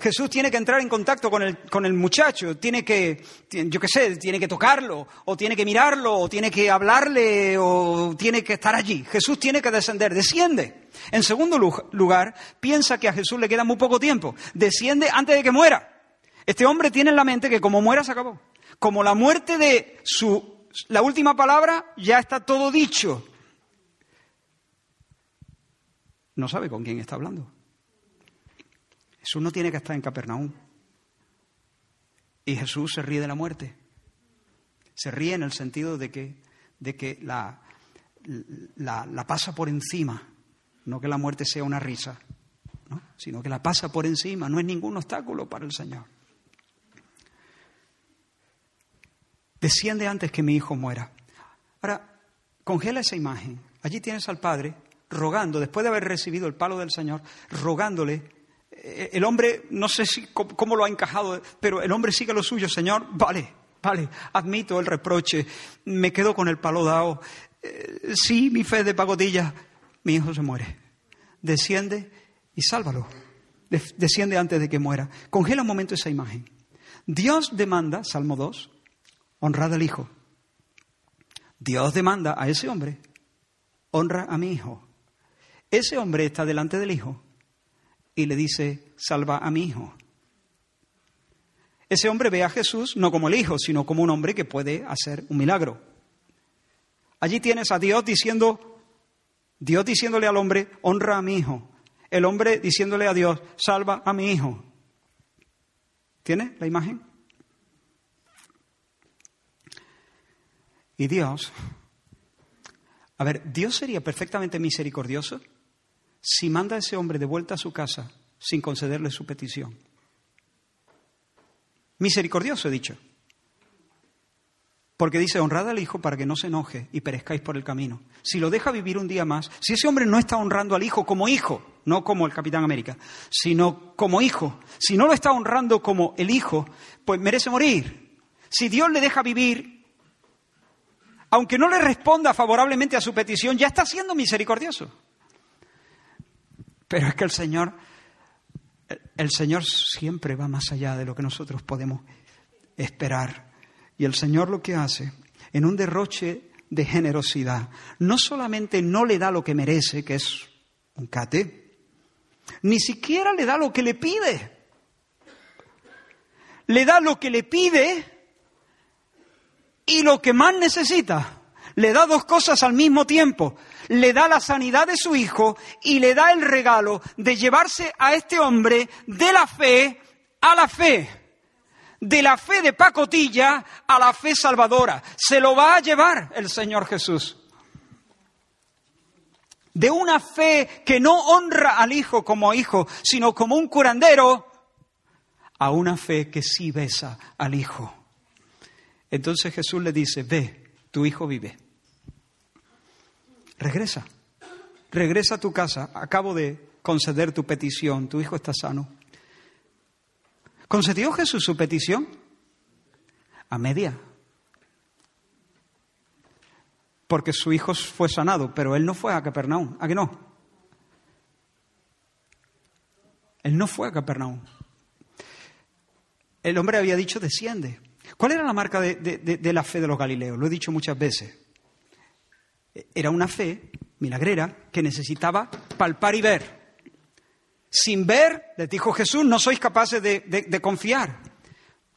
Jesús tiene que entrar en contacto con el, con el muchacho, tiene que, yo qué sé, tiene que tocarlo, o tiene que mirarlo, o tiene que hablarle, o tiene que estar allí. Jesús tiene que descender, desciende. En segundo lugar, piensa que a Jesús le queda muy poco tiempo. Desciende antes de que muera. Este hombre tiene en la mente que como muera se acabó. Como la muerte de su, la última palabra ya está todo dicho. No sabe con quién está hablando. Jesús no tiene que estar en Capernaum. Y Jesús se ríe de la muerte. Se ríe en el sentido de que, de que la, la, la pasa por encima. No que la muerte sea una risa, ¿no? sino que la pasa por encima. No es ningún obstáculo para el Señor. Desciende antes que mi hijo muera. Ahora, congela esa imagen. Allí tienes al Padre rogando, después de haber recibido el palo del Señor, rogándole. Eh, el hombre, no sé cómo lo ha encajado, pero el hombre sigue lo suyo, Señor, vale, vale, admito el reproche, me quedo con el palo dado. Eh, sí, mi fe de pagotilla, mi hijo se muere. Desciende y sálvalo. Desciende antes de que muera. Congela un momento esa imagen. Dios demanda, Salmo 2, honrad al Hijo. Dios demanda a ese hombre, honra a mi Hijo. Ese hombre está delante del Hijo y le dice, salva a mi Hijo. Ese hombre ve a Jesús no como el Hijo, sino como un hombre que puede hacer un milagro. Allí tienes a Dios diciendo, Dios diciéndole al hombre, honra a mi Hijo. El hombre diciéndole a Dios, salva a mi Hijo. ¿Tiene la imagen? Y Dios, a ver, Dios sería perfectamente misericordioso si manda a ese hombre de vuelta a su casa sin concederle su petición. Misericordioso, he dicho. Porque dice, honrad al Hijo para que no se enoje y perezcáis por el camino. Si lo deja vivir un día más, si ese hombre no está honrando al Hijo como hijo, no como el Capitán América, sino como hijo, si no lo está honrando como el Hijo, pues merece morir. Si Dios le deja vivir aunque no le responda favorablemente a su petición, ya está siendo misericordioso. Pero es que el Señor, el Señor siempre va más allá de lo que nosotros podemos esperar. Y el Señor lo que hace, en un derroche de generosidad, no solamente no le da lo que merece, que es un cate, ni siquiera le da lo que le pide. Le da lo que le pide y lo que más necesita. Le da dos cosas al mismo tiempo. Le da la sanidad de su hijo y le da el regalo de llevarse a este hombre de la fe a la fe. De la fe de pacotilla a la fe salvadora. Se lo va a llevar el Señor Jesús. De una fe que no honra al hijo como hijo, sino como un curandero, a una fe que sí besa al hijo entonces Jesús le dice, ve, tu hijo vive. Regresa, regresa a tu casa, acabo de conceder tu petición, tu hijo está sano. ¿Concedió Jesús su petición? A media. Porque su hijo fue sanado, pero él no fue a Capernaum. ¿A qué no? Él no fue a Capernaum. El hombre había dicho, desciende. ¿Cuál era la marca de, la fe de los Galileos? Lo he dicho muchas veces. Era una fe milagrera que necesitaba palpar y ver. Sin ver, les dijo Jesús, no sois capaces de, confiar.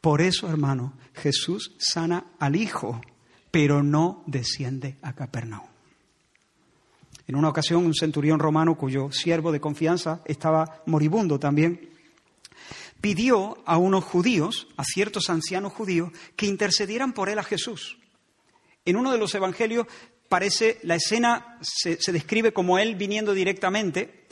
Por eso, hermano, Jesús sana al Hijo pero no desciende a Capernaum. En una ocasión, un centurión romano cuyo siervo de confianza estaba moribundo también, pidió a unos judíos, a ciertos ancianos judíos, que intercedieran por él a Jesús. En uno de los evangelios parece, la escena se, describe como él viniendo directamente,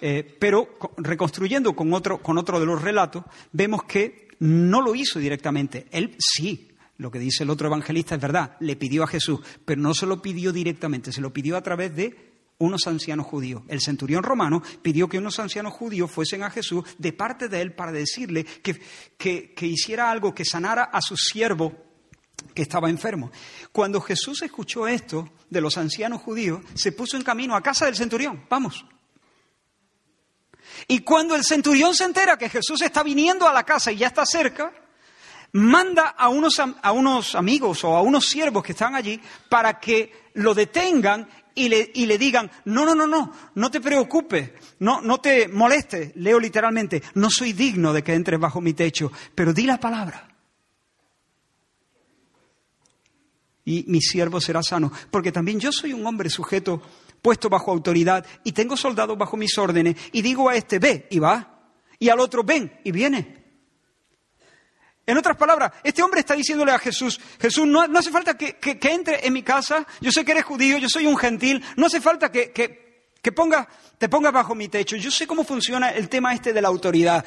eh, pero reconstruyendo con otro, con otro de los relatos, vemos que no lo hizo directamente. Él sí, lo que dice el otro evangelista es verdad, le pidió a Jesús, pero no se lo pidió directamente, se lo pidió a través de unos ancianos judíos. El centurión romano pidió que unos ancianos judíos fuesen a Jesús de parte de él para decirle que, que, hiciera algo que sanara a su siervo que estaba enfermo. Cuando Jesús escuchó esto de los ancianos judíos, se puso en camino a casa del centurión. Vamos. Y cuando el centurión se entera que Jesús está viniendo a la casa y ya está cerca, manda a unos, a unos amigos o a unos siervos que están allí para que lo detengan y le, y le digan, no, no, no, no, no te preocupes, no, no te molestes, leo literalmente, no soy digno de que entres bajo mi techo, pero di la palabra. Y mi siervo será sano, porque también yo soy un hombre sujeto, puesto bajo autoridad, y tengo soldados bajo mis órdenes, y digo a este, ve, y va, y al otro, ven, y viene. En otras palabras, este hombre está diciéndole a Jesús, Jesús, no, hace falta que, entre en mi casa, yo sé que eres judío, yo soy un gentil, no hace falta que, que ponga, te pongas bajo mi techo, yo sé cómo funciona el tema este de la autoridad.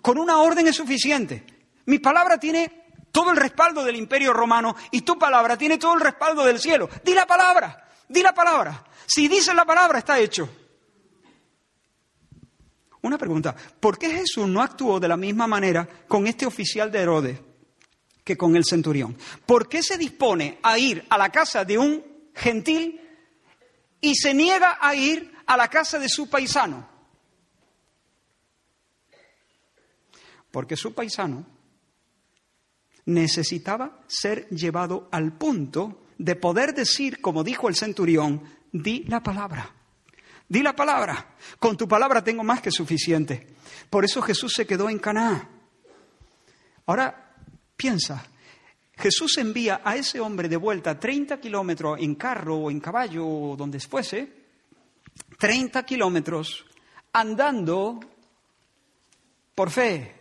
Con una orden es suficiente. Mi palabra tiene todo el respaldo del imperio romano y tu palabra tiene todo el respaldo del cielo. Di la palabra, di la palabra. Si dices la palabra, está hecho. Una pregunta, ¿por qué Jesús no actuó de la misma manera con este oficial de Herodes que con el centurión? ¿Por qué se dispone a ir a la casa de un gentil y se niega a ir a la casa de su paisano? Porque su paisano necesitaba ser llevado al punto de poder decir, como dijo el centurión, di la palabra. Di la palabra. Con tu palabra tengo más que suficiente. Por eso Jesús se quedó en Caná. Ahora, piensa, Jesús envía a ese hombre de vuelta 30 kilómetros en carro o en caballo o donde fuese, 30 kilómetros andando por fe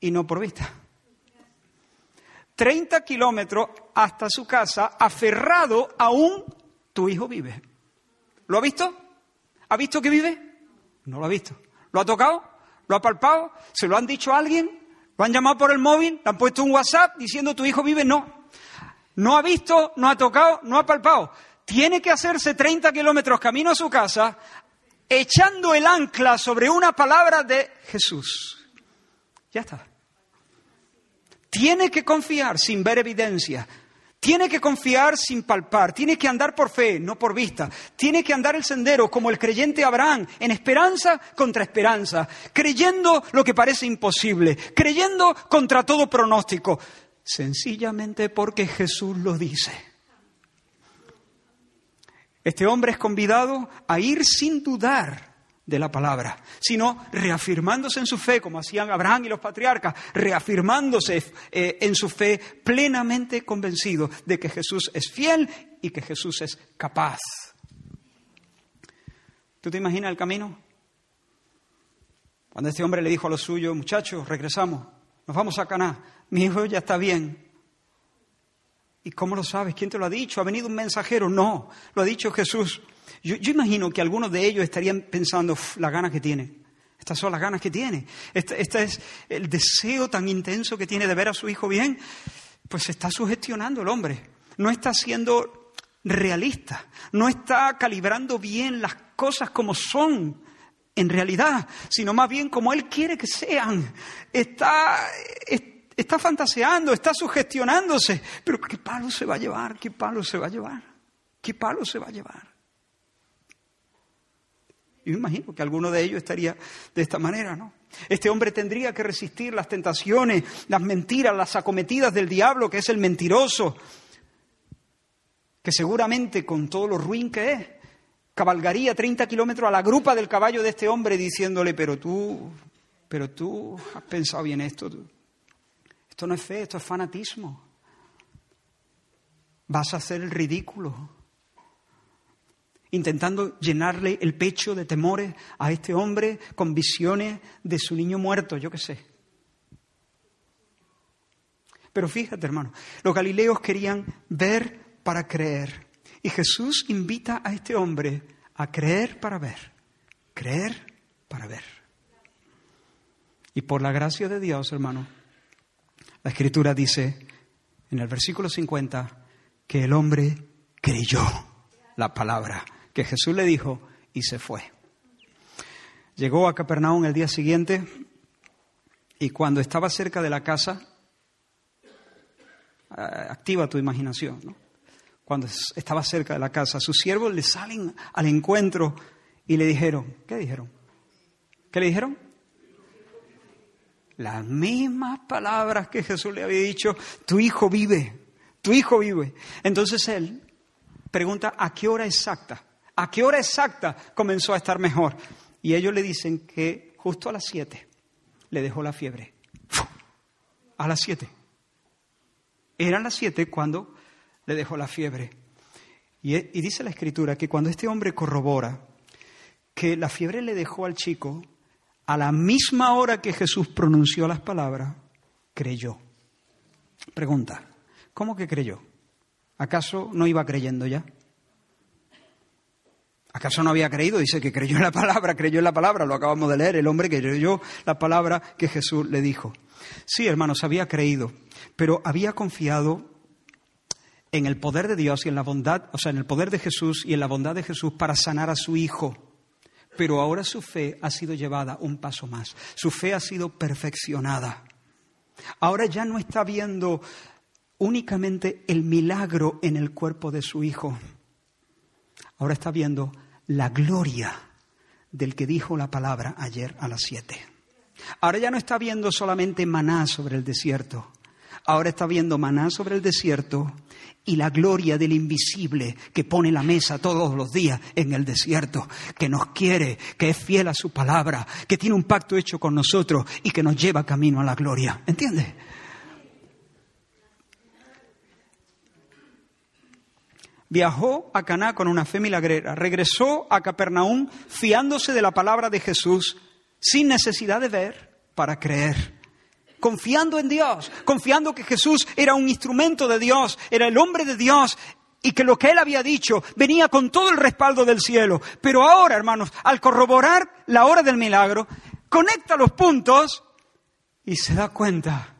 y no por vista. 30 kilómetros hasta su casa, aferrado aún tu hijo vive. ¿Lo ha visto? ¿Ha visto que vive? No lo ha visto. ¿Lo ha tocado? ¿Lo ha palpado? ¿Se lo han dicho a alguien? ¿Lo han llamado por el móvil? ¿Le han puesto un WhatsApp diciendo tu hijo vive? No. No ha visto, no ha tocado, no ha palpado. Tiene que hacerse 30 kilómetros camino a su casa echando el ancla sobre una palabra de Jesús. Ya está. Tiene que confiar sin ver evidencia. Tiene que confiar sin palpar, tiene que andar por fe, no por vista. Tiene que andar el sendero como el creyente Abraham, en esperanza contra esperanza, creyendo lo que parece imposible, creyendo contra todo pronóstico, sencillamente porque Jesús lo dice. Este hombre es convidado a ir sin dudar de la palabra, sino reafirmándose en su fe, como hacían Abraham y los patriarcas, reafirmándose eh, en su fe plenamente convencido de que Jesús es fiel y que Jesús es capaz. ¿Tú te imaginas el camino? Cuando este hombre le dijo a los suyos, muchachos, regresamos, nos vamos a Caná, mi hijo ya está bien. ¿Y cómo lo sabes? ¿Quién te lo ha dicho? ¿Ha venido un mensajero? No, lo ha dicho Jesús. Yo, imagino que algunos de ellos estarían pensando, las ganas que tiene. Estas son las ganas que tiene. Este, este, es el deseo tan intenso que tiene de ver a su hijo bien. Pues se está sugestionando el hombre. No está siendo realista. No está calibrando bien las cosas como son en realidad, sino más bien como él quiere que sean. Está, está fantaseando, está sugestionándose. Pero ¿qué palo se va a llevar? ¿Qué palo se va a llevar? ¿Qué palo se va a llevar? Yo me imagino que alguno de ellos estaría de esta manera, ¿no? Este hombre tendría que resistir las tentaciones, las mentiras, las acometidas del diablo, que es el mentiroso, que seguramente con todo lo ruin que es, cabalgaría 30 kilómetros a la grupa del caballo de este hombre diciéndole, pero tú, pero tú has pensado bien esto. Esto no es fe, esto es fanatismo. vas a hacer el ridículo, intentando llenarle el pecho de temores a este hombre con visiones de su niño muerto, yo qué sé. Pero fíjate, hermano, los galileos querían ver para creer. Y Jesús invita a este hombre a creer para ver. Creer para ver. Y por la gracia de Dios, hermano, la escritura dice en el versículo 50 que el hombre creyó la palabra que Jesús le dijo y se fue. Llegó a Capernaum el día siguiente y cuando estaba cerca de la casa, eh, activa tu imaginación, ¿no? cuando estaba cerca de la casa, sus siervos le salen al encuentro y le dijeron, ¿qué dijeron? ¿Qué le dijeron? Las mismas palabras que Jesús le había dicho, tu hijo vive, tu hijo vive. Entonces él pregunta, ¿a qué hora exacta? ¿A qué hora exacta comenzó a estar mejor? Y ellos le dicen que justo a las siete le dejó la fiebre. A las siete. Eran las siete cuando le dejó la fiebre. Y, y, dice la escritura que cuando este hombre corrobora que la fiebre le dejó al chico, a la misma hora que Jesús pronunció las palabras, creyó. Pregunta, ¿cómo que creyó? ¿Acaso no iba creyendo ya? ¿Acaso no había creído? Dice que creyó en la palabra, creyó en la palabra, lo acabamos de leer, el hombre que creyó la palabra que Jesús le dijo. Sí, hermanos, había creído, pero había confiado en el poder de Dios y en la bondad, o sea, en el poder de Jesús y en la bondad de Jesús para sanar a su hijo. Pero ahora su fe ha sido llevada un paso más. Su fe ha sido perfeccionada. Ahora ya no está viendo únicamente el milagro en el cuerpo de su hijo. Ahora está viendo la gloria del que dijo la palabra ayer a las siete. Ahora ya no está viendo solamente maná sobre el desierto. Ahora está viendo maná sobre el desierto y la gloria del invisible que pone la mesa todos los días en el desierto, que nos quiere, que es fiel a su palabra, que tiene un pacto hecho con nosotros y que nos lleva camino a la gloria. ¿Entiendes? Viajó a Caná con una fe milagrera, regresó a Capernaum fiándose de la palabra de Jesús, sin necesidad de ver para creer confiando en Dios, confiando que Jesús era un instrumento de Dios, era el hombre de Dios y que lo que él había dicho venía con todo el respaldo del cielo. Pero ahora, hermanos, al corroborar la hora del milagro, conecta los puntos y se da cuenta,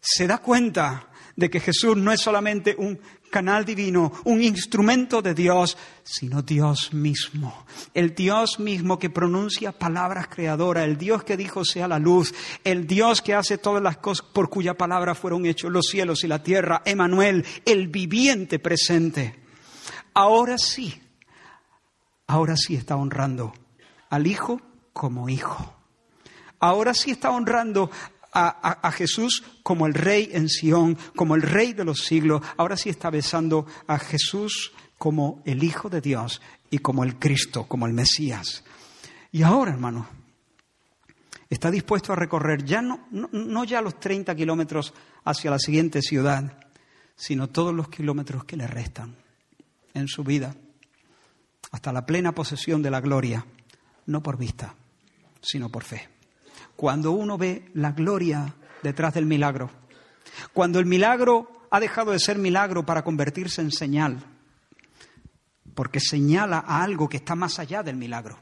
se da cuenta de que Jesús no es solamente un canal divino, un instrumento de Dios, sino Dios mismo. El Dios mismo que pronuncia palabras creadoras, el Dios que dijo sea la luz, el Dios que hace todas las cosas por cuya palabra fueron hechos los cielos y la tierra, Emanuel, el viviente presente. Ahora sí, ahora sí está honrando al Hijo como Hijo. Ahora sí está honrando a, Jesús como el rey en Sión, como el rey de los siglos. Ahora sí está besando a Jesús como el Hijo de Dios y como el Cristo, como el Mesías. Y ahora, hermano, está dispuesto a recorrer ya no, no, ya los 30 kilómetros hacia la siguiente ciudad, sino todos los kilómetros que le restan en su vida, hasta la plena posesión de la gloria, no por vista, sino por fe cuando uno ve la gloria detrás del milagro, cuando el milagro ha dejado de ser milagro para convertirse en señal, porque señala a algo que está más allá del milagro.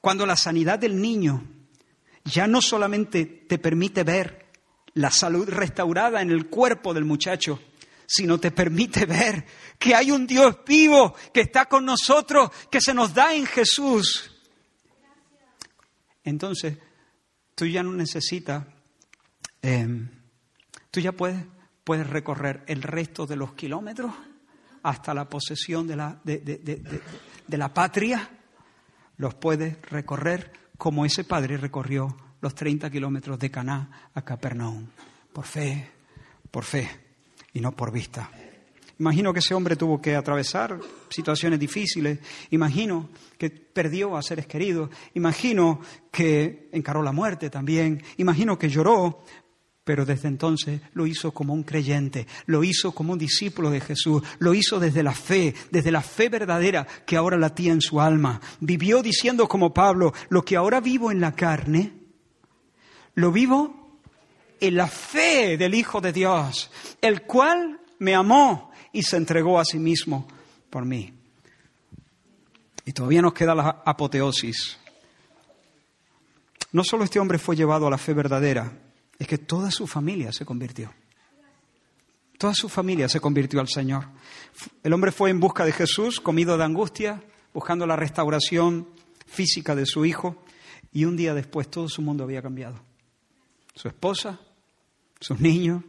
Cuando la sanidad del niño ya no solamente te permite ver la salud restaurada en el cuerpo del muchacho, sino te permite ver que hay un Dios vivo que está con nosotros, que se nos da en Jesús. Entonces, tú ya no necesitas, em, tú ya puedes, puedes recorrer el resto de los kilómetros hasta la posesión de la, de, de la patria, los puedes recorrer como ese padre recorrió los 30 kilómetros de Caná a Capernaum, por fe, por fe y no por vista. Imagino que ese hombre tuvo que atravesar situaciones difíciles, imagino que perdió a seres queridos, imagino que encaró la muerte también, imagino que lloró, pero desde entonces lo hizo como un creyente, lo hizo como un discípulo de Jesús, lo hizo desde la fe, desde la fe verdadera que ahora latía en su alma. Vivió diciendo como Pablo, lo que ahora vivo en la carne, lo vivo en la fe del Hijo de Dios, el cual me amó y se entregó a sí mismo por mí. Y todavía nos queda la apoteosis. No solo este hombre fue llevado a la fe verdadera, es que toda su familia se convirtió. Toda su familia se convirtió al Señor. El hombre fue en busca de Jesús, comido de angustia, buscando la restauración física de su hijo, y un día después todo su mundo había cambiado. Su esposa, sus niños,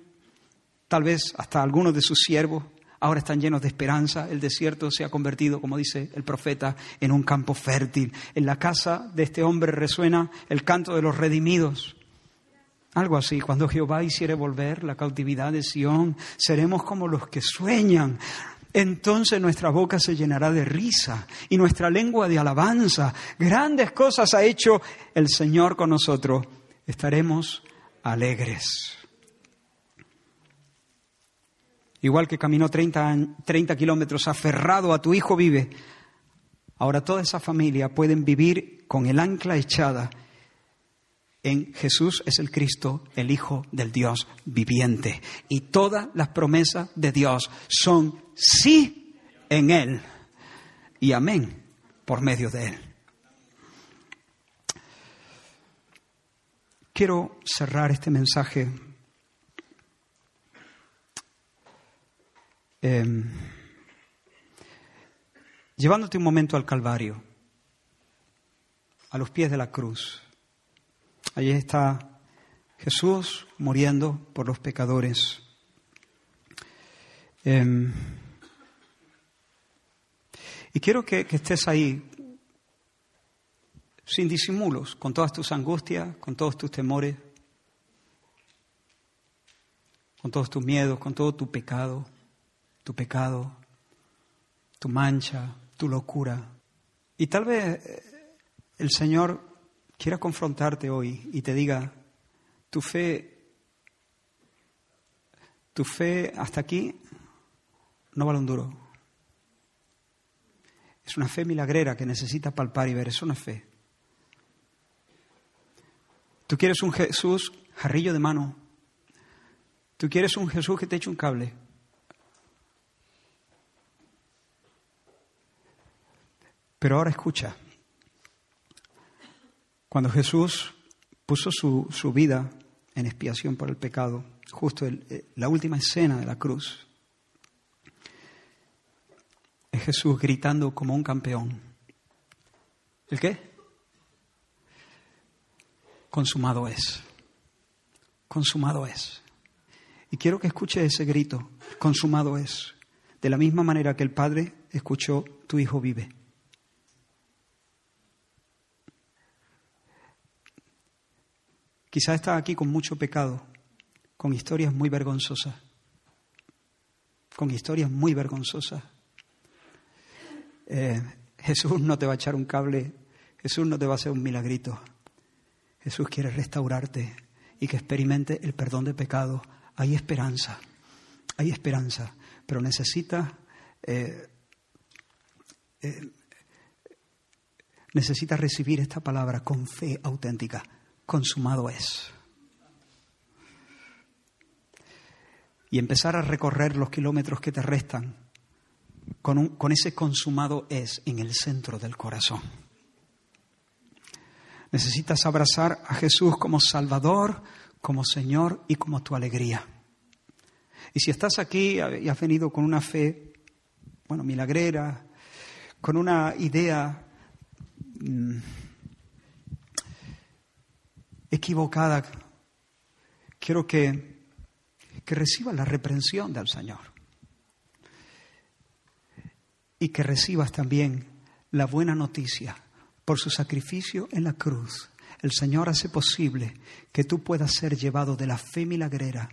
tal vez hasta algunos de sus siervos, ahora están llenos de esperanza. El desierto se ha convertido, como dice el profeta, en un campo fértil. En la casa de este hombre resuena el canto de los redimidos. Algo así, cuando Jehová hiciere volver la cautividad de Sión, seremos como los que sueñan. Entonces nuestra boca se llenará de risa y nuestra lengua de alabanza. Grandes cosas ha hecho el Señor con nosotros. Estaremos alegres. Igual que caminó 30, 30 kilómetros aferrado a tu hijo vive, ahora toda esa familia pueden vivir con el ancla echada en Jesús es el Cristo, el Hijo del Dios viviente. Y todas las promesas de Dios son sí en Él y amén por medio de Él. Quiero cerrar este mensaje eh, llevándote un momento al Calvario, a los pies de la cruz. Allí está Jesús muriendo por los pecadores. Em, y quiero que estés ahí sin disimulos, con todas tus angustias, con todos tus temores, con todos tus miedos, con todo tu pecado, tu pecado, tu mancha, tu locura. Y tal vez eh, el Señor quiera confrontarte hoy y te diga, tu fe, tu fe hasta aquí no vale un duro. Es una fe milagrera que necesita palpar y ver, es una fe. Tú quieres un Jesús jarrillo de mano. Tú quieres un Jesús que te eche un cable. Pero ahora escucha. Cuando Jesús puso su, su vida en expiación por el pecado, justo eh, la última escena de la cruz, es Jesús gritando como un campeón. ¿El qué? Consumado es. Consumado es. Y quiero que escuche ese grito, consumado es, de la misma manera que el Padre escuchó, tu Hijo vive. Quizá está aquí con mucho pecado, con historias muy vergonzosas, con historias muy vergonzosas. Eh, Jesús no te va a echar un cable, Jesús no te va a hacer un milagrito. Jesús quiere restaurarte y que experimente el perdón de pecado. Hay esperanza, hay esperanza, pero necesita, eh, eh, necesita recibir esta palabra con fe auténtica consumado es. Y empezar a recorrer los kilómetros que te restan con, un, con ese consumado es en el centro del corazón. Necesitas abrazar a Jesús como Salvador, como Señor y como tu alegría. Y si estás aquí y has venido con una fe, bueno, milagrera, con una idea mm, equivocada, quiero que, que reciba la reprensión del Señor y que recibas también la buena noticia por su sacrificio en la cruz. El Señor hace posible que tú puedas ser llevado de la fe milagrera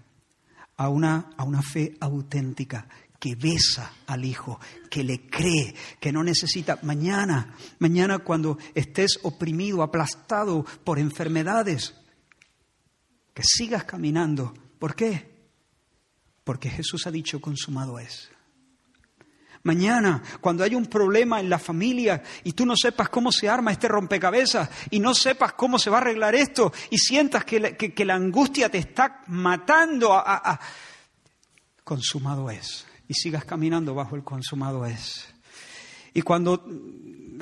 a una, a una fe auténtica que besa al Hijo, que le cree, que no necesita mañana, mañana cuando estés oprimido, aplastado por enfermedades, que sigas caminando. ¿Por qué? Porque Jesús ha dicho consumado es. Mañana, cuando hay un problema en la familia y tú no sepas cómo se arma este rompecabezas y no sepas cómo se va a arreglar esto y sientas que la, angustia te está matando, a, consumado es. Y sigas caminando bajo el consumado es. Y cuando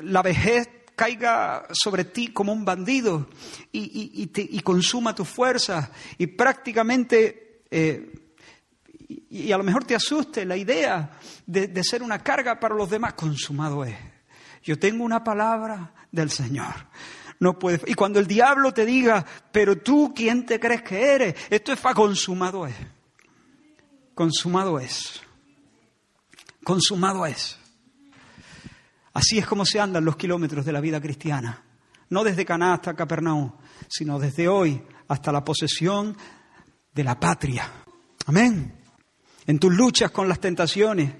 la vejez caiga sobre ti como un bandido y, consuma tu fuerza y prácticamente... Eh, y a lo mejor te asuste la idea de, ser una carga para los demás, consumado es. Yo tengo una palabra del Señor. No puede, y cuando el diablo te diga, pero tú, ¿quién te crees que eres? Esto es para consumado es. Consumado es. Consumado es. Así es como se andan los kilómetros de la vida cristiana. No desde Caná hasta Capernaum, sino desde hoy hasta la posesión de la patria. Amén en tus luchas con las tentaciones,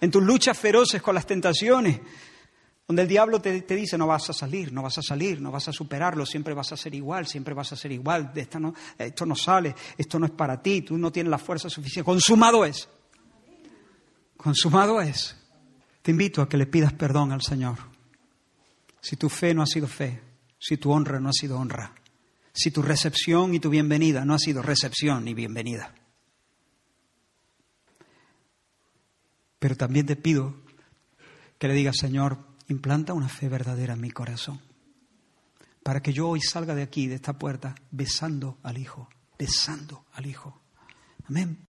en tus luchas feroces con las tentaciones, donde el diablo te, dice no vas a salir, no vas a salir, no vas a superarlo, siempre vas a ser igual, siempre vas a ser igual, de esta no, esto no sale, esto no es para ti, tú no tienes la fuerza suficiente. Consumado es. Consumado es. Te invito a que le pidas perdón al Señor. Si tu fe no ha sido fe, si tu honra no ha sido honra, si tu recepción y tu bienvenida no ha sido recepción ni bienvenida. Pero también te pido que le digas, Señor, implanta una fe verdadera en mi corazón, para que yo hoy salga de aquí, de esta puerta, besando al Hijo, besando al Hijo. Amén.